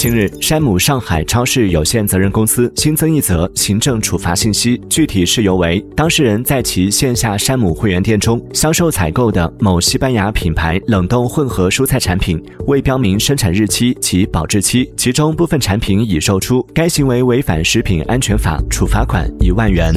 近日，山姆上海超市有限责任公司新增一则行政处罚信息，具体事由为当事人在其线下山姆会员店中销售、采购的某西班牙品牌冷冻混合蔬菜产品，未标明生产日期及保质期，其中部分产品已售出。该行为违反《食品安全法》，处罚款一万元。